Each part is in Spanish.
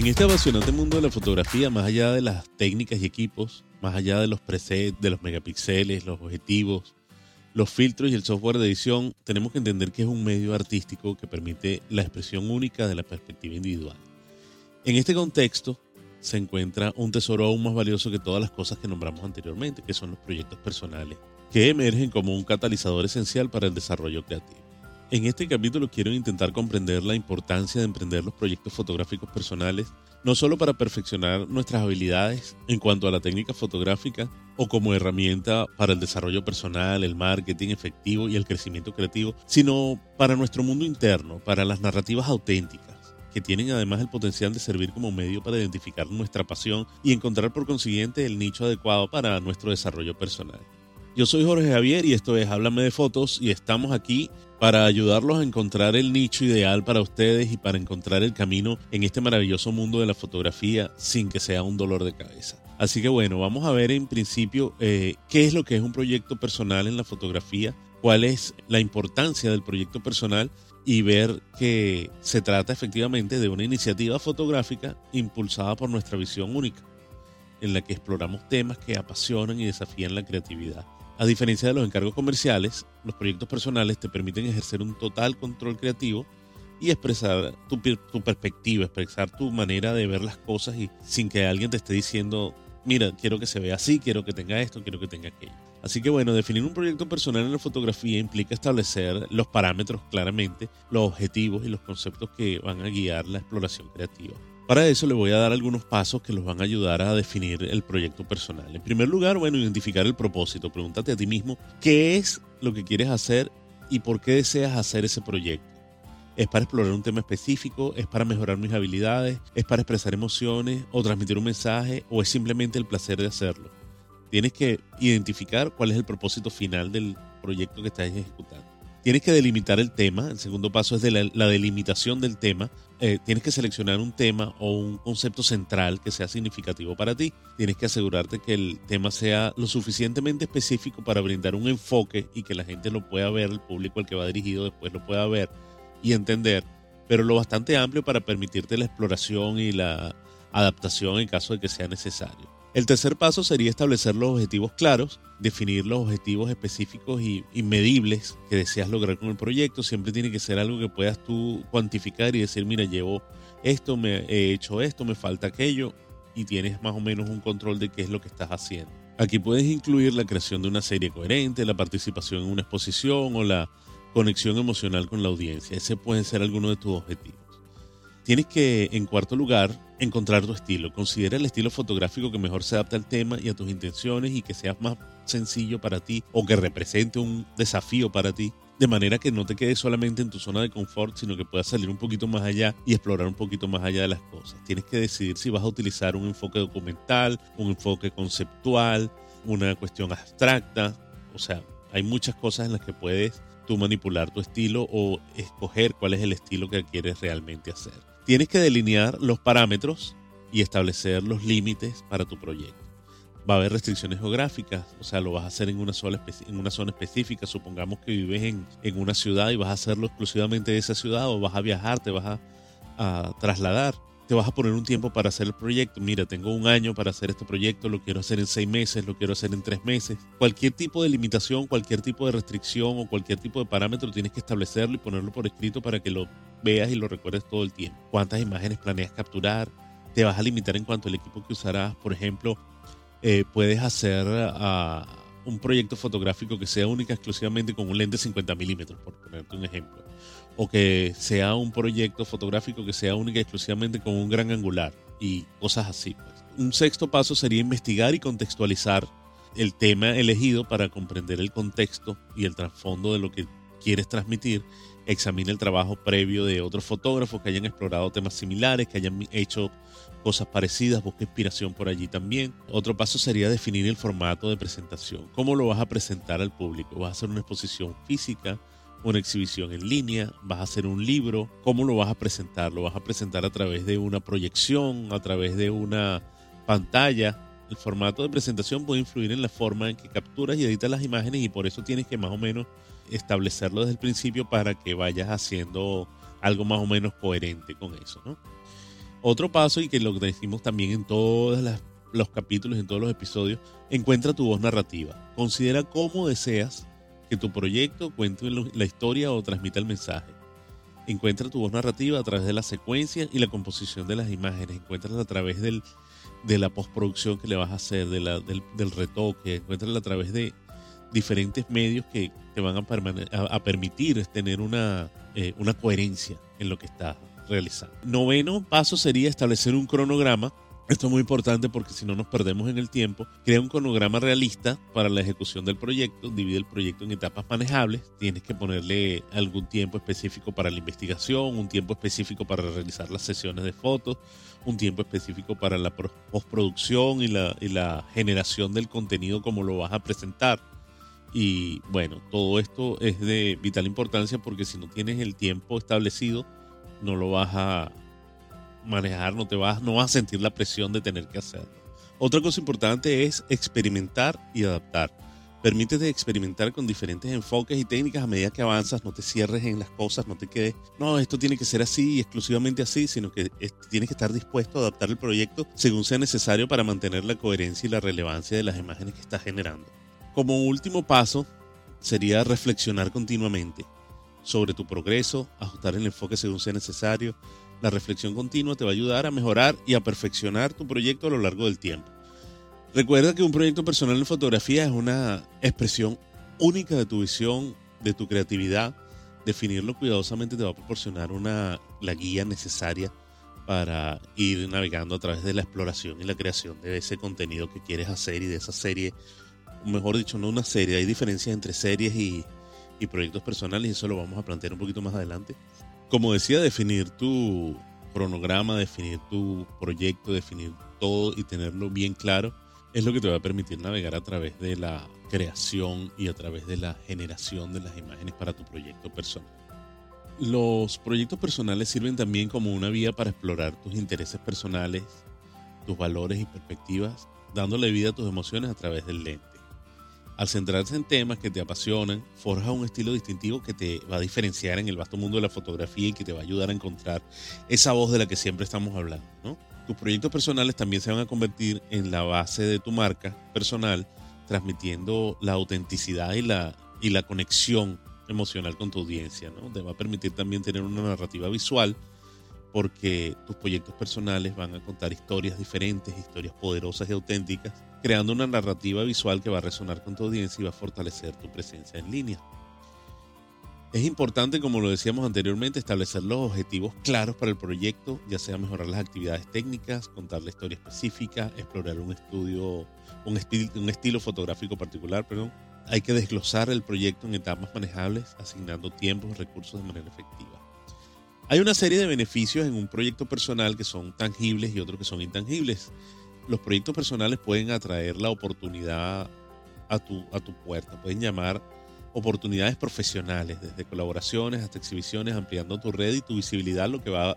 En este apasionante mundo de la fotografía, más allá de las técnicas y equipos, más allá de los presets, de los megapíxeles, los objetivos, los filtros y el software de edición, tenemos que entender que es un medio artístico que permite la expresión única de la perspectiva individual. En este contexto se encuentra un tesoro aún más valioso que todas las cosas que nombramos anteriormente, que son los proyectos personales, que emergen como un catalizador esencial para el desarrollo creativo. En este capítulo quiero intentar comprender la importancia de emprender los proyectos fotográficos personales, no solo para perfeccionar nuestras habilidades en cuanto a la técnica fotográfica o como herramienta para el desarrollo personal, el marketing efectivo y el crecimiento creativo, sino para nuestro mundo interno, para las narrativas auténticas que tienen además el potencial de servir como medio para identificar nuestra pasión y encontrar por consiguiente el nicho adecuado para nuestro desarrollo personal. Yo soy Jorge Javier y esto es Háblame de Fotos y estamos aquí para ayudarlos a encontrar el nicho ideal para ustedes y para encontrar el camino en este maravilloso mundo de la fotografía sin que sea un dolor de cabeza. Así que bueno, vamos a ver en principio eh, qué es lo que es un proyecto personal en la fotografía, cuál es la importancia del proyecto personal y ver que se trata efectivamente de una iniciativa fotográfica impulsada por nuestra visión única, en la que exploramos temas que apasionan y desafían la creatividad. A diferencia de los encargos comerciales, los proyectos personales te permiten ejercer un total control creativo y expresar tu, perspectiva, expresar tu manera de ver las cosas y sin que alguien te esté diciendo, mira, quiero que se vea así, quiero que tenga esto, quiero que tenga aquello. Así que bueno, definir un proyecto personal en la fotografía implica establecer los parámetros claramente, los objetivos y los conceptos que van a guiar la exploración creativa. Para eso le voy a dar algunos pasos que los van a ayudar a definir el proyecto personal. En primer lugar, bueno, identificar el propósito. Pregúntate a ti mismo qué es lo que quieres hacer y por qué deseas hacer ese proyecto. ¿Es para explorar un tema específico? ¿Es para mejorar mis habilidades? ¿Es para expresar emociones o transmitir un mensaje? ¿O es simplemente el placer de hacerlo? Tienes que identificar cuál es el propósito final del proyecto que estás ejecutando. Tienes que delimitar el tema. El segundo paso es de la, delimitación del tema. Eh, tienes que seleccionar un tema o un concepto central que sea significativo para ti. Tienes que asegurarte que el tema sea lo suficientemente específico para brindar un enfoque y que la gente lo pueda ver, el público al que va dirigido después lo pueda ver y entender, pero lo bastante amplio para permitirte la exploración y la adaptación en caso de que sea necesario. El tercer paso sería establecer los objetivos claros, definir los objetivos específicos y, medibles que deseas lograr con el proyecto. Siempre tiene que ser algo que puedas tú cuantificar y decir, mira, llevo esto, me he hecho esto, me falta aquello, y tienes más o menos un control de qué es lo que estás haciendo. Aquí puedes incluir la creación de una serie coherente, la participación en una exposición o la conexión emocional con la audiencia. Ese puede ser alguno de tus objetivos. Tienes que, en cuarto lugar, encontrar tu estilo. Considera el estilo fotográfico que mejor se adapta al tema y a tus intenciones y que sea más sencillo para ti o que represente un desafío para ti. De manera que no te quedes solamente en tu zona de confort, sino que puedas salir un poquito más allá y explorar un poquito más allá de las cosas. Tienes que decidir si vas a utilizar un enfoque documental, un enfoque conceptual, una cuestión abstracta. O sea, hay muchas cosas en las que puedes tú manipular tu estilo o escoger cuál es el estilo que quieres realmente hacer. Tienes que delinear los parámetros y establecer los límites para tu proyecto. Va a haber restricciones geográficas, o sea, lo vas a hacer en una, sola en una zona específica. Supongamos que vives en, una ciudad y vas a hacerlo exclusivamente de esa ciudad o vas a viajar, te vas a trasladar te vas a poner un tiempo para hacer el proyecto. Mira, tengo un año para hacer este proyecto, lo quiero hacer en seis meses, lo quiero hacer en tres meses. Cualquier tipo de limitación, cualquier tipo de restricción o cualquier tipo de parámetro tienes que establecerlo y ponerlo por escrito para que lo veas y lo recuerdes todo el tiempo. ¿Cuántas imágenes planeas capturar? Te vas a limitar en cuanto al equipo que usarás. Por ejemplo, eh, puedes hacer ah, un proyecto fotográfico que sea única exclusivamente con un lente 50 milímetros, por ponerte un ejemplo o que sea un proyecto fotográfico que sea única y exclusivamente con un gran angular y cosas así. Pues. Un sexto paso sería investigar y contextualizar el tema elegido para comprender el contexto y el trasfondo de lo que quieres transmitir. Examina el trabajo previo de otros fotógrafos que hayan explorado temas similares, que hayan hecho cosas parecidas, busca inspiración por allí también. Otro paso sería definir el formato de presentación. ¿Cómo lo vas a presentar al público? ¿Vas a hacer una exposición física? Una exhibición en línea, vas a hacer un libro, ¿cómo lo vas a presentar? ¿Lo vas a presentar a través de una proyección, a través de una pantalla? El formato de presentación puede influir en la forma en que capturas y editas las imágenes y por eso tienes que más o menos establecerlo desde el principio para que vayas haciendo algo más o menos coherente con eso, Otro paso, y que lo decimos también en todos los capítulos, en todos los episodios, encuentra tu voz narrativa. Considera cómo deseas que tu proyecto cuente la historia o transmita el mensaje. Encuentra tu voz narrativa a través de la secuencia y la composición de las imágenes. Encuéntrala a través del, de la postproducción que le vas a hacer, de la, del, retoque. Encuéntrala a través de diferentes medios que te van a, a, permitir tener una, eh, una coherencia en lo que estás realizando. Noveno paso sería establecer un cronograma esto es muy importante porque si no nos perdemos en el tiempo. Crea un cronograma realista para la ejecución del proyecto. Divide el proyecto en etapas manejables. Tienes que ponerle algún tiempo específico para la investigación, un tiempo específico para realizar las sesiones de fotos, un tiempo específico para la postproducción y la, y la generación del contenido como lo vas a presentar. Y bueno, todo esto es de vital importancia porque si no tienes el tiempo establecido, no lo vas a, manejar, no te vas, no vas a sentir la presión de tener que hacerlo. Otra cosa importante es experimentar y adaptar. Permítete experimentar con diferentes enfoques y técnicas a medida que avanzas, no te cierres en las cosas, no te quedes, no, esto tiene que ser así y exclusivamente así, sino que tienes que estar dispuesto a adaptar el proyecto según sea necesario para mantener la coherencia y la relevancia de las imágenes que estás generando. Como último paso, sería reflexionar continuamente sobre tu progreso, ajustar el enfoque según sea necesario, la reflexión continua te va a ayudar a mejorar y a perfeccionar tu proyecto a lo largo del tiempo. Recuerda que un proyecto personal en fotografía es una expresión única de tu visión, de tu creatividad. Definirlo cuidadosamente te va a proporcionar una, la guía necesaria para ir navegando a través de la exploración y la creación de ese contenido que quieres hacer y de esa serie, mejor dicho, no una serie, hay diferencias entre series y, y proyectos personales y eso lo vamos a plantear un poquito más adelante como decía, definir tu cronograma, definir tu proyecto, definir todo y tenerlo bien claro, es lo que te va a permitir navegar a través de la creación y a través de la generación de las imágenes para tu proyecto personal. Los proyectos personales sirven también como una vía para explorar tus intereses personales, tus valores y perspectivas, dándole vida a tus emociones a través del lente. Al centrarse en temas que te apasionan, forja un estilo distintivo que te va a diferenciar en el vasto mundo de la fotografía y que te va a ayudar a encontrar esa voz de la que siempre estamos hablando. Tus proyectos personales también se van a convertir en la base de tu marca personal, transmitiendo la autenticidad y la, y la conexión emocional con tu audiencia. ¿no? Te va a permitir también tener una narrativa visual porque tus proyectos personales van a contar historias diferentes, historias poderosas y auténticas, creando una narrativa visual que va a resonar con tu audiencia y va a fortalecer tu presencia en línea. Es importante, como lo decíamos anteriormente, establecer los objetivos claros para el proyecto, ya sea mejorar las actividades técnicas, contar la historia específica, explorar un estudio, un, estilo fotográfico particular, perdón. Hay que desglosar el proyecto en etapas manejables, asignando tiempos y recursos de manera efectiva. Hay una serie de beneficios en un proyecto personal que son tangibles y otros que son intangibles. Los proyectos personales pueden atraer la oportunidad a tu, a tu puerta, pueden llamar oportunidades profesionales, desde colaboraciones hasta exhibiciones, ampliando tu red y tu visibilidad, lo que va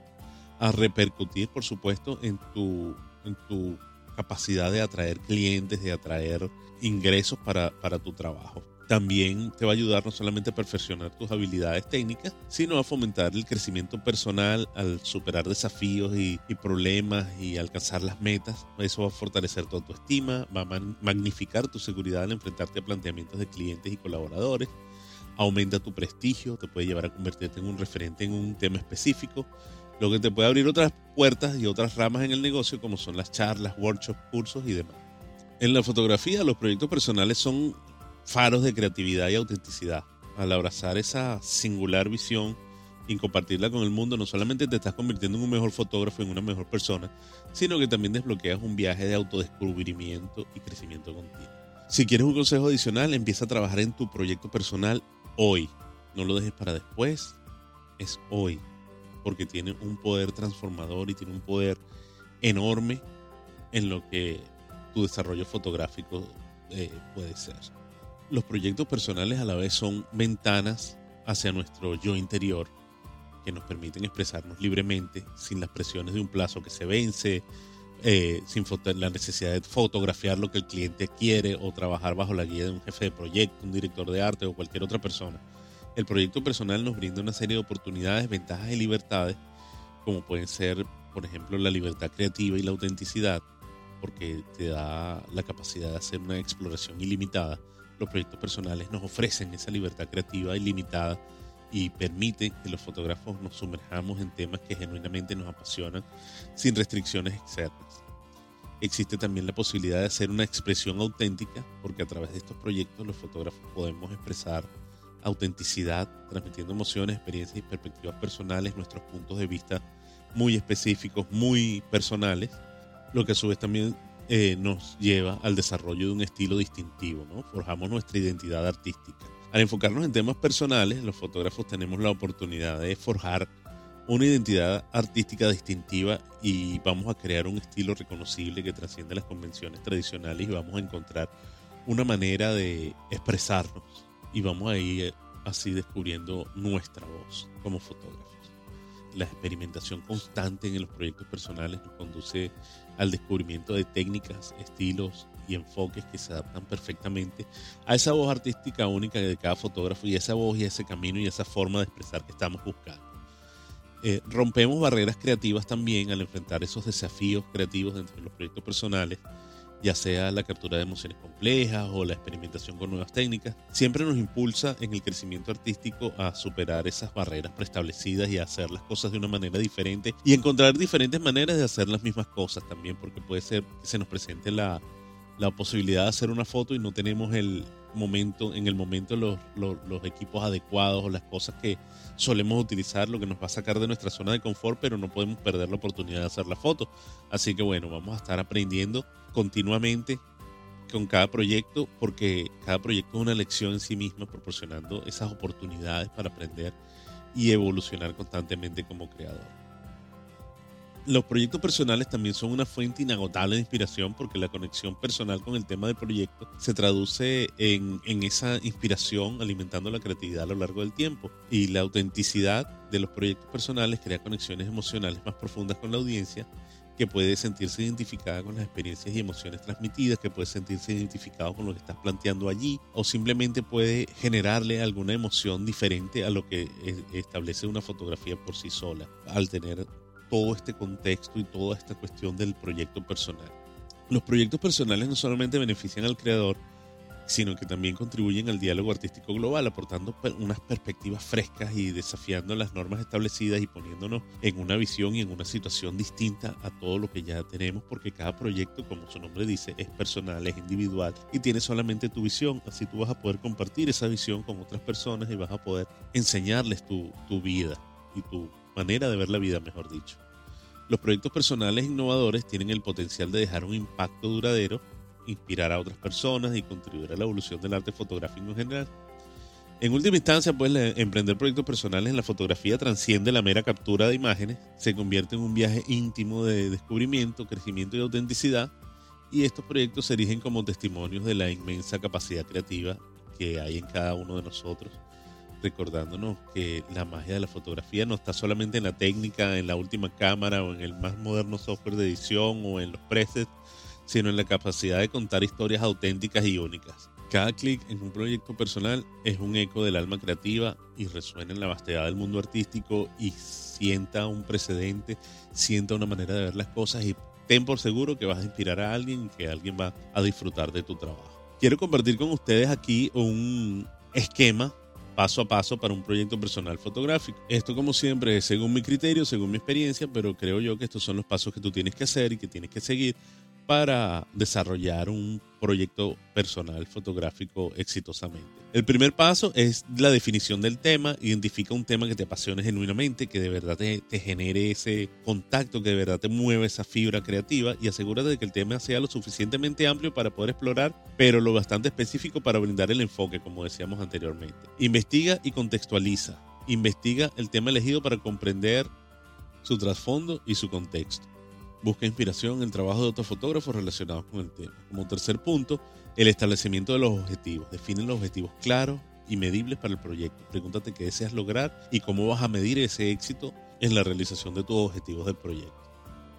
a repercutir, por supuesto, en tu, en tu capacidad de atraer clientes, de atraer ingresos para, para tu trabajo también te va a ayudar no solamente a perfeccionar tus habilidades técnicas, sino a fomentar el crecimiento personal al superar desafíos y, problemas y alcanzar las metas. Eso va a fortalecer tu autoestima, va a magnificar tu seguridad al enfrentarte a planteamientos de clientes y colaboradores, aumenta tu prestigio, te puede llevar a convertirte en un referente en un tema específico, lo que te puede abrir otras puertas y otras ramas en el negocio como son las charlas, workshops, cursos y demás. En la fotografía, los proyectos personales son faros de creatividad y autenticidad. Al abrazar esa singular visión y compartirla con el mundo, no solamente te estás convirtiendo en un mejor fotógrafo, en una mejor persona, sino que también desbloqueas un viaje de autodescubrimiento y crecimiento continuo. Si quieres un consejo adicional, empieza a trabajar en tu proyecto personal hoy. No lo dejes para después, es hoy, porque tiene un poder transformador y tiene un poder enorme en lo que tu desarrollo fotográfico eh, puede ser los proyectos personales a la vez son ventanas hacia nuestro yo interior que nos permiten expresarnos libremente sin las presiones de un plazo que se vence, eh, sin la necesidad de fotografiar lo que el cliente quiere o trabajar bajo la guía de un jefe de proyecto, un director de arte o cualquier otra persona. El proyecto personal nos brinda una serie de oportunidades, ventajas y libertades, como pueden ser por ejemplo, la libertad creativa y la autenticidad, porque te da la capacidad de hacer una exploración ilimitada. Los proyectos personales nos ofrecen esa libertad creativa ilimitada y permiten que los fotógrafos nos sumerjamos en temas que genuinamente nos apasionan sin restricciones externas. Existe también la posibilidad de hacer una expresión auténtica, porque a través de estos proyectos los fotógrafos podemos expresar autenticidad, transmitiendo emociones, experiencias y perspectivas personales, nuestros puntos de vista muy específicos, muy personales, lo que a su vez también eh, nos lleva al desarrollo de un estilo distintivo. Forjamos nuestra identidad artística. Al enfocarnos en temas personales, los fotógrafos tenemos la oportunidad de forjar una identidad artística distintiva y vamos a crear un estilo reconocible que trasciende las convenciones tradicionales y vamos a encontrar una manera de expresarnos y vamos a ir así descubriendo nuestra voz como fotógrafos. La experimentación constante en los proyectos personales nos conduce al descubrimiento de técnicas, estilos y enfoques que se adaptan perfectamente a esa voz artística única de cada fotógrafo y esa voz y ese camino y esa forma de expresar que estamos buscando. Eh, rompemos barreras creativas también al enfrentar esos desafíos creativos dentro de los proyectos personales ya sea la captura de emociones complejas o la experimentación con nuevas técnicas, siempre nos impulsa en el crecimiento artístico a superar esas barreras preestablecidas y a hacer las cosas de una manera diferente y encontrar diferentes maneras de hacer las mismas cosas también, porque puede ser que se nos presente la, la posibilidad de hacer una foto y no tenemos el momento, en el momento los, los, equipos adecuados o las cosas que solemos utilizar, lo que nos va a sacar de nuestra zona de confort, pero no podemos perder la oportunidad de hacer la foto. Así que bueno, vamos a estar aprendiendo continuamente con cada proyecto, porque cada proyecto es una lección en sí misma, proporcionando esas oportunidades para aprender y evolucionar constantemente como creador los proyectos personales también son una fuente inagotable de inspiración porque la conexión personal con el tema del proyecto se traduce en, esa inspiración alimentando la creatividad a lo largo del tiempo. Y la autenticidad de los proyectos personales crea conexiones emocionales más profundas con la audiencia que puede sentirse identificada con las experiencias y emociones transmitidas, que puede sentirse identificado con lo que estás planteando allí, o simplemente puede generarle alguna emoción diferente a lo que establece una fotografía por sí sola, al tener todo este contexto y toda esta cuestión del proyecto personal. Los proyectos personales no solamente benefician al creador, sino que también contribuyen al diálogo artístico global, aportando unas perspectivas frescas y desafiando las normas establecidas y poniéndonos en una visión y en una situación distinta a todo lo que ya tenemos, porque cada proyecto, como su nombre dice, es personal, es individual y tiene solamente tu visión, así tú vas a poder compartir esa visión con otras personas y vas a poder enseñarles tu, tu vida y tu manera de ver la vida, mejor dicho. Los proyectos personales innovadores tienen el potencial de dejar un impacto duradero, inspirar a otras personas y contribuir a la evolución del arte fotográfico en general. En última instancia, pues emprender proyectos personales en la fotografía transciende la mera captura de imágenes, se convierte en un viaje íntimo de descubrimiento, crecimiento y autenticidad, y estos proyectos se erigen como testimonios de la inmensa capacidad creativa que hay en cada uno de nosotros recordándonos que la magia de la fotografía no está solamente en la técnica, en la última cámara o en el más moderno software de edición o en los presets, sino en la capacidad de contar historias auténticas y únicas. Cada clic en un proyecto personal es un eco del alma creativa y resuena en la vastedad del mundo artístico y sienta un precedente, sienta una manera de ver las cosas y ten por seguro que vas a inspirar a alguien y que alguien va a disfrutar de tu trabajo. Quiero compartir con ustedes aquí un esquema paso a paso para un proyecto personal fotográfico. Esto como siempre es según mi criterio, según mi experiencia, pero creo yo que estos son los pasos que tú tienes que hacer y que tienes que seguir para desarrollar un proyecto personal fotográfico exitosamente. El primer paso es la definición del tema, identifica un tema que te apasione genuinamente, que de verdad te, genere ese contacto, que de verdad te mueve esa fibra creativa y asegúrate de que el tema sea lo suficientemente amplio para poder explorar, pero lo bastante específico para brindar el enfoque, como decíamos anteriormente. Investiga y contextualiza. Investiga el tema elegido para comprender su trasfondo y su contexto. Busca inspiración en el trabajo de otros fotógrafos relacionados con el tema. Como tercer punto, el establecimiento de los objetivos. Define los objetivos claros y medibles para el proyecto. Pregúntate qué deseas lograr y cómo vas a medir ese éxito en la realización de tus objetivos del proyecto.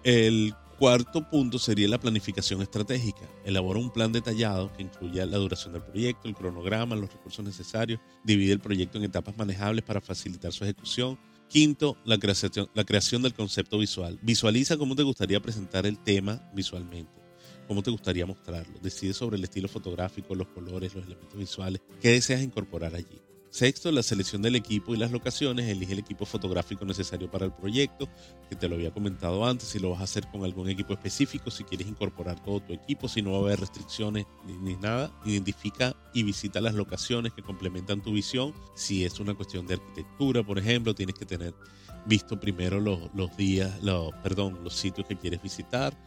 El cuarto punto sería la planificación estratégica. Elabora un plan detallado que incluya la duración del proyecto, el cronograma, los recursos necesarios. Divide el proyecto en etapas manejables para facilitar su ejecución Quinto, la creación, la creación del concepto visual. Visualiza cómo te gustaría presentar el tema visualmente, cómo te gustaría mostrarlo. Decide sobre el estilo fotográfico, los colores, los elementos visuales, qué deseas incorporar allí. Sexto, la selección del equipo y las locaciones. Elige el equipo fotográfico necesario para el proyecto, que te lo había comentado antes, si lo vas a hacer con algún equipo específico, si quieres incorporar todo tu equipo, si no va a haber restricciones ni, nada. Identifica y visita las locaciones que complementan tu visión. Si es una cuestión de arquitectura, por ejemplo, tienes que tener visto primero los, los días, los, perdón, los sitios que quieres visitar.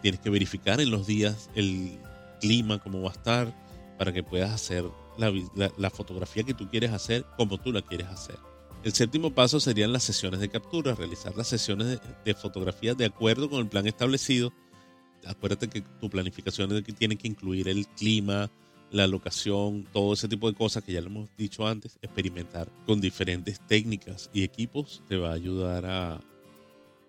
Tienes que verificar en los días el clima, cómo va a estar, para que puedas hacer la, fotografía que tú quieres hacer como tú la quieres hacer. El séptimo paso serían las sesiones de captura, realizar las sesiones de, fotografía de acuerdo con el plan establecido. Acuérdate que tu planificación tiene que incluir el clima, la locación, todo ese tipo de cosas que ya lo hemos dicho antes. Experimentar con diferentes técnicas y equipos te va a ayudar a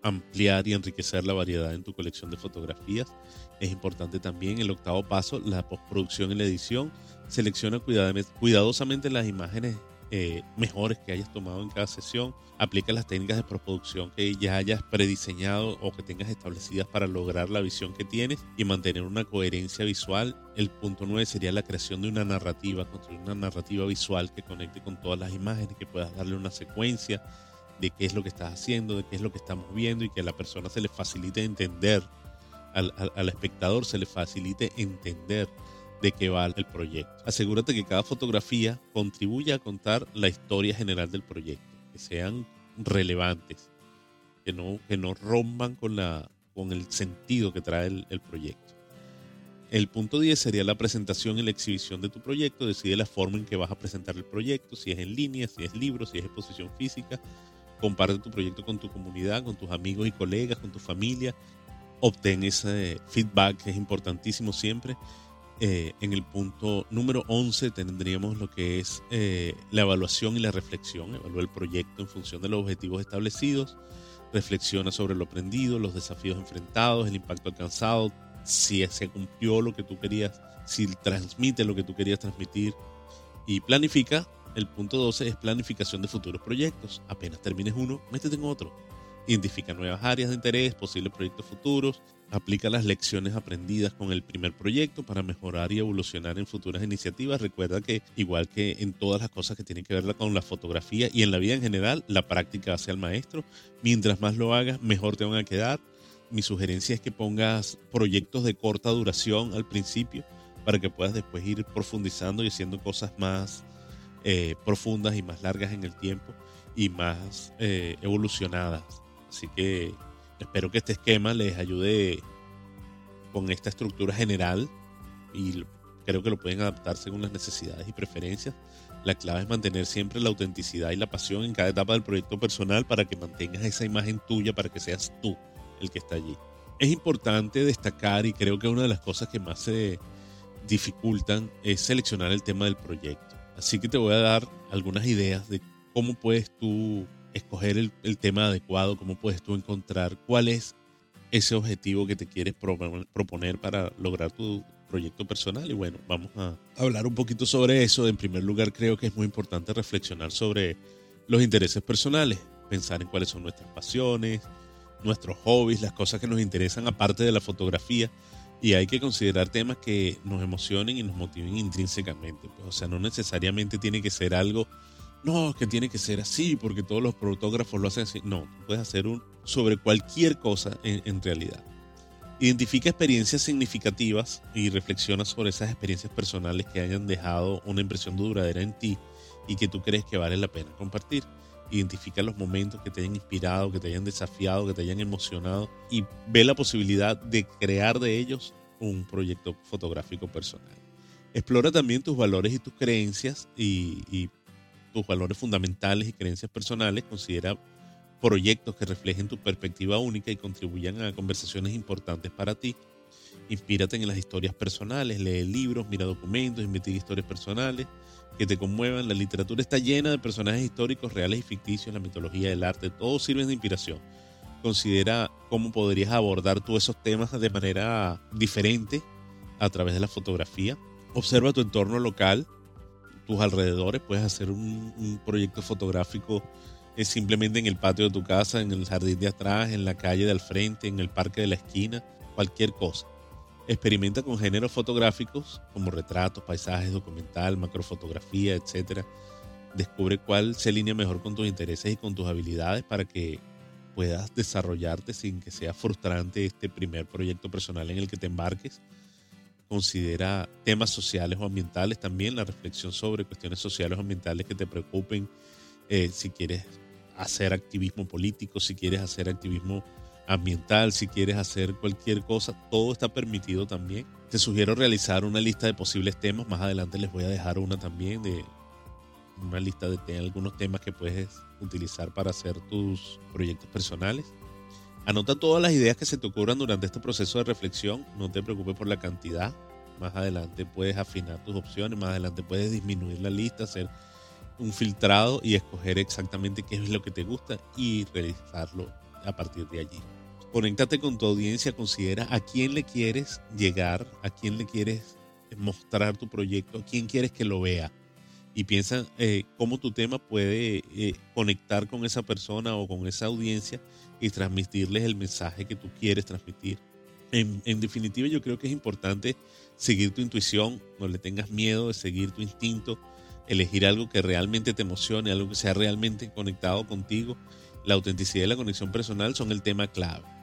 ampliar y enriquecer la variedad en tu colección de fotografías. Es importante también el octavo paso, la postproducción y la edición Selecciona cuidadosamente las imágenes eh, mejores que hayas tomado en cada sesión. Aplica las técnicas de postproducción que ya hayas prediseñado o que tengas establecidas para lograr la visión que tienes y mantener una coherencia visual. El punto 9 sería la creación de una narrativa, construir una narrativa visual que conecte con todas las imágenes, que puedas darle una secuencia de qué es lo que estás haciendo, de qué es lo que estamos viendo y que a la persona se le facilite entender, al, al espectador se le facilite entender de qué va el proyecto. Asegúrate que cada fotografía contribuya a contar la historia general del proyecto, que sean relevantes, que no, que no rompan con, la, con el sentido que trae el, el proyecto. El punto 10 sería la presentación y la exhibición de tu proyecto. Decide la forma en que vas a presentar el proyecto, si es en línea, si es libro, si es exposición física. Comparte tu proyecto con tu comunidad, con tus amigos y colegas, con tu familia. Obtén ese feedback que es importantísimo siempre eh, en el punto número 11 tendríamos lo que es eh, la evaluación y la reflexión. Evalúa el proyecto en función de los objetivos establecidos, reflexiona sobre lo aprendido, los desafíos enfrentados, el impacto alcanzado, si se cumplió lo que tú querías, si transmite lo que tú querías transmitir y planifica. El punto 12 es planificación de futuros proyectos. Apenas termines uno, métete en otro. Identifica nuevas áreas de interés, posibles proyectos futuros, Aplica las lecciones aprendidas con el primer proyecto para mejorar y evolucionar en futuras iniciativas. Recuerda que igual que en todas las cosas que tienen que ver con la fotografía y en la vida en general, la práctica hace al maestro. Mientras más lo hagas, mejor te van a quedar. Mi sugerencia es que pongas proyectos de corta duración al principio para que puedas después ir profundizando y haciendo cosas más eh, profundas y más largas en el tiempo y más eh, evolucionadas. Así que Espero que este esquema les ayude con esta estructura general y creo que lo pueden adaptar según las necesidades y preferencias. La clave es mantener siempre la autenticidad y la pasión en cada etapa del proyecto personal para que mantengas esa imagen tuya, para que seas tú el que está allí. Es importante destacar y creo que una de las cosas que más se dificultan es seleccionar el tema del proyecto. Así que te voy a dar algunas ideas de cómo puedes tú escoger el, tema adecuado, cómo puedes tú encontrar cuál es ese objetivo que te quieres proponer para lograr tu proyecto personal. Y bueno, vamos a hablar un poquito sobre eso. En primer lugar, creo que es muy importante reflexionar sobre los intereses personales, pensar en cuáles son nuestras pasiones, nuestros hobbies, las cosas que nos interesan aparte de la fotografía. Y hay que considerar temas que nos emocionen y nos motiven intrínsecamente. Pues, o sea, no necesariamente tiene que ser algo no, que tiene que ser así porque todos los fotógrafos lo hacen así. No, puedes hacer un sobre cualquier cosa en, realidad. Identifica experiencias significativas y reflexiona sobre esas experiencias personales que hayan dejado una impresión duradera en ti y que tú crees que vale la pena compartir. Identifica los momentos que te hayan inspirado, que te hayan desafiado, que te hayan emocionado y ve la posibilidad de crear de ellos un proyecto fotográfico personal. Explora también tus valores y tus creencias y, y tus valores fundamentales y creencias personales, considera proyectos que reflejen tu perspectiva única y contribuyan a conversaciones importantes para ti. Inspírate en las historias personales, lee libros, mira documentos, investiga historias personales que te conmuevan. La literatura está llena de personajes históricos reales y ficticios, la mitología, el arte, todos sirven de inspiración. Considera cómo podrías abordar tú esos temas de manera diferente a través de la fotografía. Observa tu entorno local, tus alrededores, puedes hacer un, proyecto fotográfico es simplemente en el patio de tu casa, en el jardín de atrás, en la calle de al frente, en el parque de la esquina, cualquier cosa. Experimenta con géneros fotográficos como retratos, paisajes, documental, macrofotografía, etc. Descubre cuál se alinea mejor con tus intereses y con tus habilidades para que puedas desarrollarte sin que sea frustrante este primer proyecto personal en el que te embarques. Considera temas sociales o ambientales también, la reflexión sobre cuestiones sociales o ambientales que te preocupen, eh, si quieres hacer activismo político, si quieres hacer activismo ambiental, si quieres hacer cualquier cosa, todo está permitido también. Te sugiero realizar una lista de posibles temas, más adelante les voy a dejar una también de una lista de algunos temas que puedes utilizar para hacer tus proyectos personales. Anota todas las ideas que se te ocurran durante este proceso de reflexión, no te preocupes por la cantidad, más adelante puedes afinar tus opciones, más adelante puedes disminuir la lista, hacer un filtrado y escoger exactamente qué es lo que te gusta y realizarlo a partir de allí. Conéctate con tu audiencia, considera a quién le quieres llegar, a quién le quieres mostrar tu proyecto, a quién quieres que lo vea. Y piensa eh, cómo tu tema puede eh, conectar con esa persona o con esa audiencia y transmitirles el mensaje que tú quieres transmitir. En, en definitiva, yo creo que es importante seguir tu intuición, no le tengas miedo de seguir tu instinto, elegir algo que realmente te emocione, algo que sea realmente conectado contigo. La autenticidad y la conexión personal son el tema clave.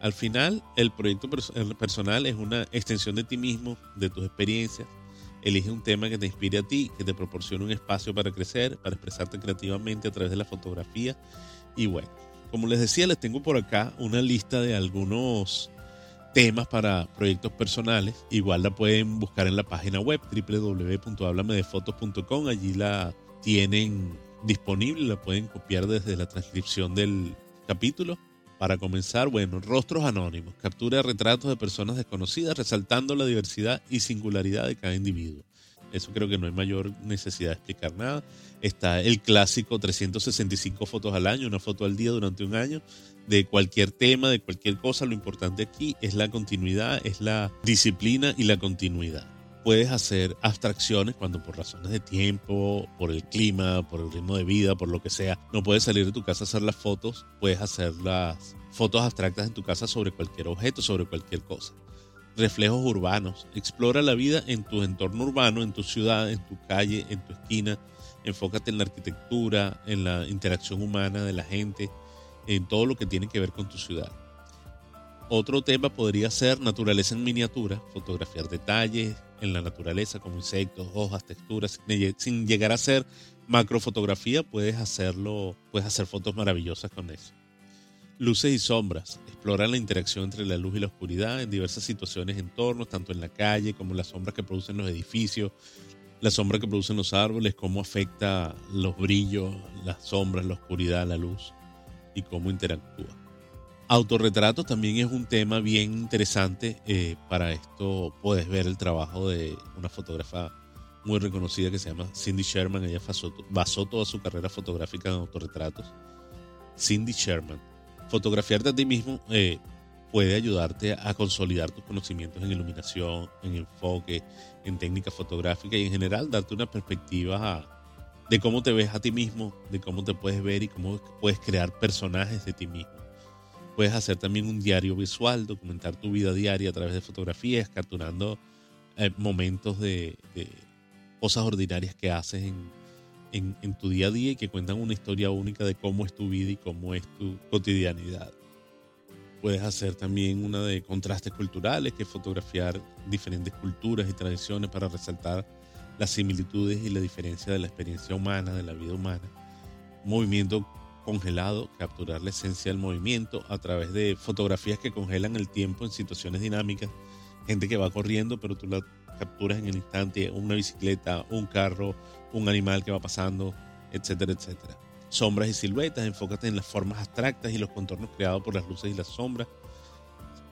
Al final, el proyecto personal es una extensión de ti mismo, de tus experiencias. Elige un tema que te inspire a ti, que te proporcione un espacio para crecer, para expresarte creativamente a través de la fotografía. Y bueno, como les decía, les tengo por acá una lista de algunos temas para proyectos personales. Igual la pueden buscar en la página web www.hablamedefotos.com. Allí la tienen disponible, la pueden copiar desde la transcripción del capítulo. Para comenzar, bueno, rostros anónimos, captura de retratos de personas desconocidas, resaltando la diversidad y singularidad de cada individuo. Eso creo que no hay mayor necesidad de explicar nada. Está el clásico 365 fotos al año, una foto al día durante un año, de cualquier tema, de cualquier cosa. Lo importante aquí es la continuidad, es la disciplina y la continuidad. Puedes hacer abstracciones cuando por razones de tiempo, por el clima, por el ritmo de vida, por lo que sea, no puedes salir de tu casa a hacer las fotos, puedes hacer las fotos abstractas en tu casa sobre cualquier objeto, sobre cualquier cosa reflejos urbanos. Explora la vida en tu entorno urbano, en tu ciudad, en tu calle, en tu esquina. Enfócate en la arquitectura, en la interacción humana de la gente, en todo lo que tiene que ver con tu ciudad. Otro tema podría ser naturaleza en miniatura, fotografiar detalles en la naturaleza como insectos, hojas, texturas, sin llegar a ser macrofotografía, puedes hacerlo, puedes hacer fotos maravillosas con eso. Luces y sombras. Explora la interacción entre la luz y la oscuridad en diversas situaciones, entornos, tanto en la calle como las sombras que producen los edificios, la sombra que producen los árboles, cómo afecta los brillos, las sombras, la oscuridad, la luz y cómo interactúa. Autorretratos también es un tema bien interesante. Eh, para esto puedes ver el trabajo de una fotógrafa muy reconocida que se llama Cindy Sherman. Ella basó toda su carrera fotográfica en autorretratos. Cindy Sherman fotografiarte a ti mismo eh, puede ayudarte a consolidar tus conocimientos en iluminación, en enfoque, en técnica fotográfica y en general darte una perspectiva de cómo te ves a ti mismo, de cómo te puedes ver y cómo puedes crear personajes de ti mismo. Puedes hacer también un diario visual, documentar tu vida diaria a través de fotografías, capturando eh, momentos de, de, cosas ordinarias que haces en, en, tu día a día y que cuentan una historia única de cómo es tu vida y cómo es tu cotidianidad. Puedes hacer también una de contrastes culturales, que es fotografiar diferentes culturas y tradiciones para resaltar las similitudes y la diferencia de la experiencia humana, de la vida humana. Movimiento congelado, capturar la esencia del movimiento a través de fotografías que congelan el tiempo en situaciones dinámicas. Gente que va corriendo, pero tú la capturas en el instante, una bicicleta, un carro, un animal que va pasando, etcétera, etcétera. Sombras y siluetas, enfócate en las formas abstractas y los contornos creados por las luces y las sombras.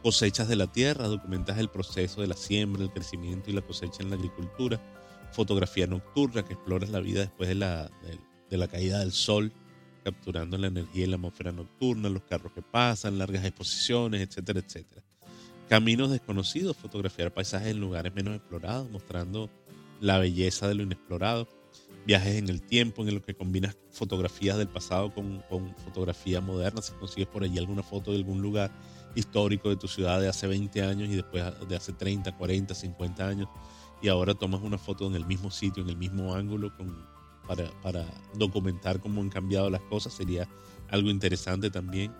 Cosechas de la tierra, documentas el proceso de la siembra, el crecimiento y la cosecha en la agricultura. Fotografía nocturna, que exploras la vida después de la, de, la caída del sol, capturando la energía y la atmósfera nocturna, los carros que pasan, largas exposiciones, etcétera, etcétera. Caminos desconocidos, fotografiar paisajes en lugares menos explorados, mostrando la belleza de lo inexplorado viajes en el tiempo, en los que combinas fotografías del pasado con, con fotografía moderna, si consigues por allí alguna foto de algún lugar histórico de tu ciudad de hace 20 años y después de hace 30, 40, 50 años, y ahora tomas una foto en el mismo sitio, en el mismo ángulo, con, para, para documentar cómo han cambiado las cosas, sería algo interesante también.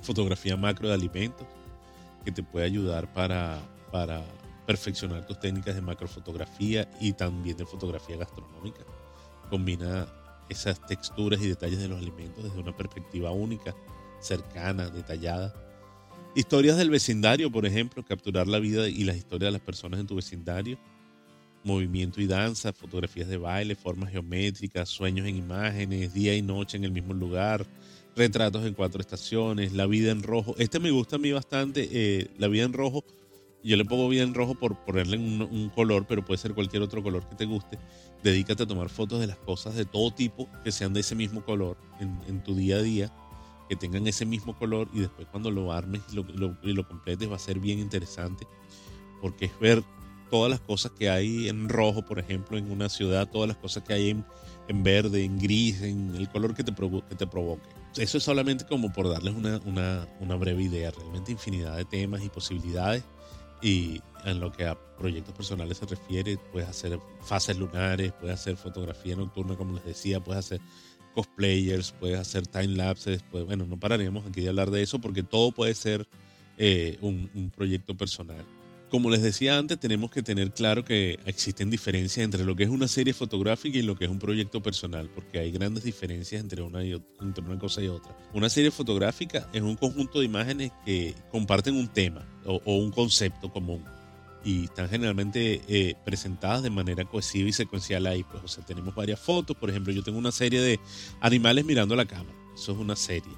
Fotografía macro de alimentos, que te puede ayudar para, para perfeccionar tus técnicas de macrofotografía y también de fotografía gastronómica. Combina esas texturas y detalles de los alimentos desde una perspectiva única, cercana, detallada. Historias del vecindario, por ejemplo, capturar la vida y las historias de las personas en tu vecindario. Movimiento y danza, fotografías de baile, formas geométricas, sueños en imágenes, día y noche en el mismo lugar, retratos en cuatro estaciones, la vida en rojo. Este me gusta a mí bastante, eh, la vida en rojo yo le pongo bien rojo por ponerle un, color, pero puede ser cualquier otro color que te guste. Dedícate a tomar fotos de las cosas de todo tipo que sean de ese mismo color en, tu día a día, que tengan ese mismo color y después cuando lo armes y lo, completes va a ser bien interesante porque es ver todas las cosas que hay en rojo, por ejemplo, en una ciudad, todas las cosas que hay en, verde, en gris, en el color que te, que te provoque. Eso es solamente como por darles una, una breve idea, realmente infinidad de temas y posibilidades y en lo que a proyectos personales se refiere, puedes hacer fases lunares, puedes hacer fotografía nocturna, como les decía, puedes hacer cosplayers, puedes hacer time lapses, bueno, no pararemos aquí de hablar de eso porque todo puede ser eh, un proyecto personal como les decía antes, tenemos que tener claro que existen diferencias entre lo que es una serie fotográfica y lo que es un proyecto personal, porque hay grandes diferencias entre una, y entre una cosa y otra. Una serie fotográfica es un conjunto de imágenes que comparten un tema o, un concepto común y están generalmente eh, presentadas de manera cohesiva y secuencial ahí. Pues, o sea, tenemos varias fotos, por ejemplo, yo tengo una serie de animales mirando la cámara, eso es una serie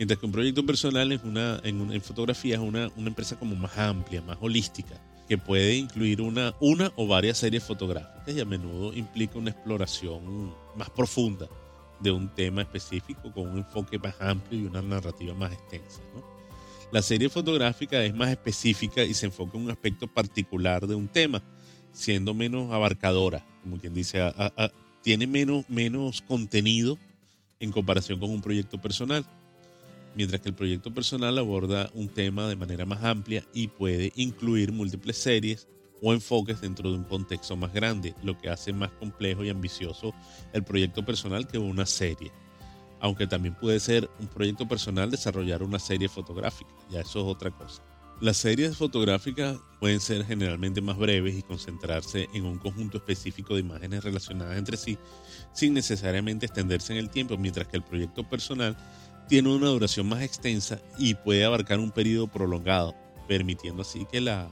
Mientras que un proyecto personal es una, en, fotografía es una, una, empresa como más amplia, más holística, que puede incluir una, una o varias series fotográficas y a menudo implica una exploración más profunda de un tema específico con un enfoque más amplio y una narrativa más extensa. La serie fotográfica es más específica y se enfoca en un aspecto particular de un tema, siendo menos abarcadora, como quien dice, tiene menos, menos contenido en comparación con un proyecto personal mientras que el proyecto personal aborda un tema de manera más amplia y puede incluir múltiples series o enfoques dentro de un contexto más grande, lo que hace más complejo y ambicioso el proyecto personal que una serie. Aunque también puede ser un proyecto personal desarrollar una serie fotográfica, ya eso es otra cosa. Las series fotográficas pueden ser generalmente más breves y concentrarse en un conjunto específico de imágenes relacionadas entre sí, sin necesariamente extenderse en el tiempo, mientras que el proyecto personal tiene una duración más extensa y puede abarcar un periodo prolongado, permitiendo así que la,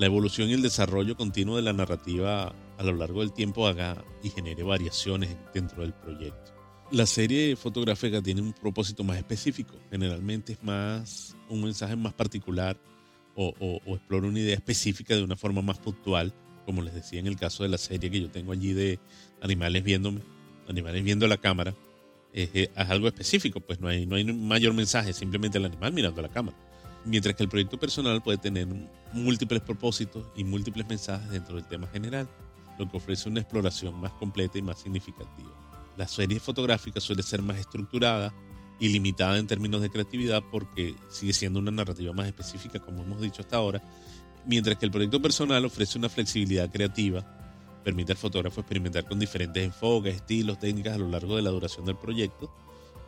evolución y el desarrollo continuo de la narrativa a lo largo del tiempo haga y genere variaciones dentro del proyecto. La serie fotográfica tiene un propósito más específico, generalmente es más un mensaje más particular o, o explora una idea específica de una forma más puntual, como les decía en el caso de la serie que yo tengo allí de animales viéndome, animales viendo la cámara, es, algo específico, pues no hay, no hay mayor mensaje, simplemente el animal mirando a la cámara. Mientras que el proyecto personal puede tener múltiples propósitos y múltiples mensajes dentro del tema general, lo que ofrece una exploración más completa y más significativa. La serie fotográfica suele ser más estructurada y limitada en términos de creatividad porque sigue siendo una narrativa más específica, como hemos dicho hasta ahora, mientras que el proyecto personal ofrece una flexibilidad creativa Permite al fotógrafo experimentar con diferentes enfoques, estilos, técnicas a lo largo de la duración del proyecto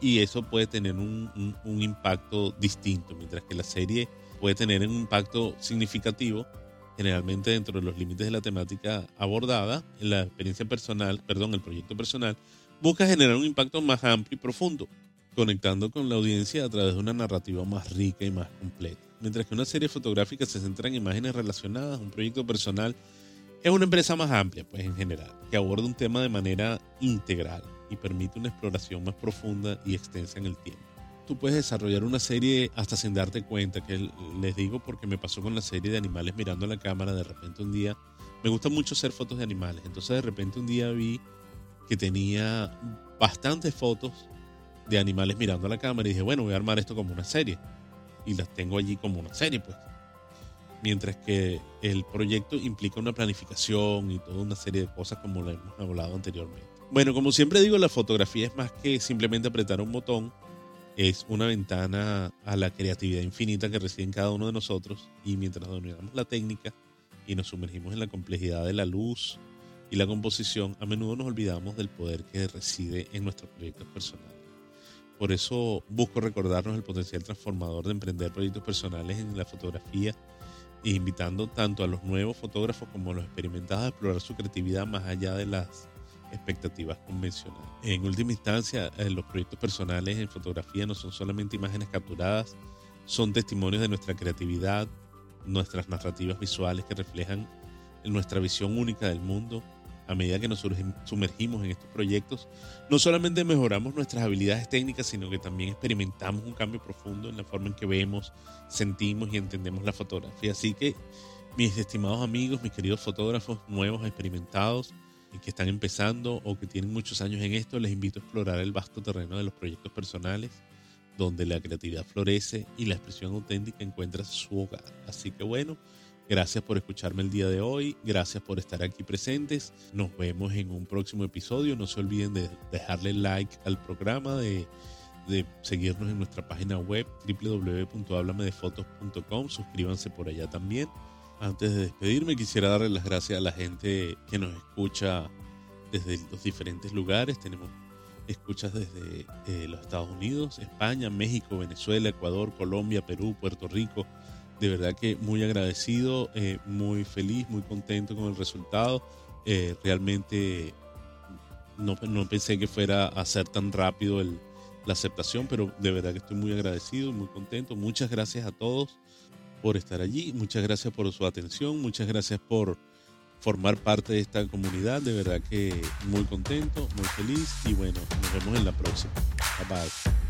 y eso puede tener un, impacto distinto, mientras que la serie puede tener un impacto significativo generalmente dentro de los límites de la temática abordada, en la experiencia personal, perdón, el proyecto personal, busca generar un impacto más amplio y profundo, conectando con la audiencia a través de una narrativa más rica y más completa. Mientras que una serie fotográfica se centra en imágenes relacionadas, un proyecto personal es una empresa más amplia, pues en general, que aborda un tema de manera integral y permite una exploración más profunda y extensa en el tiempo. Tú puedes desarrollar una serie hasta sin darte cuenta, que les digo porque me pasó con la serie de animales mirando la cámara, de repente un día, me gusta mucho hacer fotos de animales, entonces de repente un día vi que tenía bastantes fotos de animales mirando a la cámara y dije, bueno, voy a armar esto como una serie. Y las tengo allí como una serie, pues. Mientras que el proyecto implica una planificación y toda una serie de cosas como lo hemos hablado anteriormente. Bueno, como siempre digo, la fotografía es más que simplemente apretar un botón, es una ventana a la creatividad infinita que reside en cada uno de nosotros y mientras dominamos la técnica y nos sumergimos en la complejidad de la luz y la composición, a menudo nos olvidamos del poder que reside en nuestros proyectos personales. Por eso busco recordarnos el potencial transformador de emprender proyectos personales en la fotografía invitando tanto a los nuevos fotógrafos como a los experimentados a explorar su creatividad más allá de las expectativas convencionales. En última instancia, eh, los proyectos personales en fotografía no son solamente imágenes capturadas, son testimonios de nuestra creatividad, nuestras narrativas visuales que reflejan nuestra visión única del mundo a medida que nos sumergimos en estos proyectos, no solamente mejoramos nuestras habilidades técnicas, sino que también experimentamos un cambio profundo en la forma en que vemos, sentimos y entendemos la fotografía. Así que, mis estimados amigos, mis queridos fotógrafos nuevos, experimentados, y que están empezando o que tienen muchos años en esto, les invito a explorar el vasto terreno de los proyectos personales, donde la creatividad florece y la expresión auténtica encuentra su hogar. Así que bueno, Gracias por escucharme el día de hoy, gracias por estar aquí presentes. Nos vemos en un próximo episodio. No se olviden de dejarle like al programa, de, seguirnos en nuestra página web www.hablamedefotos.com. Suscríbanse por allá también. Antes de despedirme, quisiera darle las gracias a la gente que nos escucha desde los diferentes lugares. Tenemos escuchas desde eh, los Estados Unidos, España, México, Venezuela, Ecuador, Colombia, Perú, Puerto Rico, de verdad que muy agradecido, eh, muy feliz, muy contento con el resultado. Eh, realmente no, pensé que fuera a ser tan rápido la aceptación, pero de verdad que estoy muy agradecido muy contento. Muchas gracias a todos por estar allí, muchas gracias por su atención, muchas gracias por formar parte de esta comunidad. De verdad que muy contento, muy feliz y bueno, nos vemos en la próxima. Bye bye.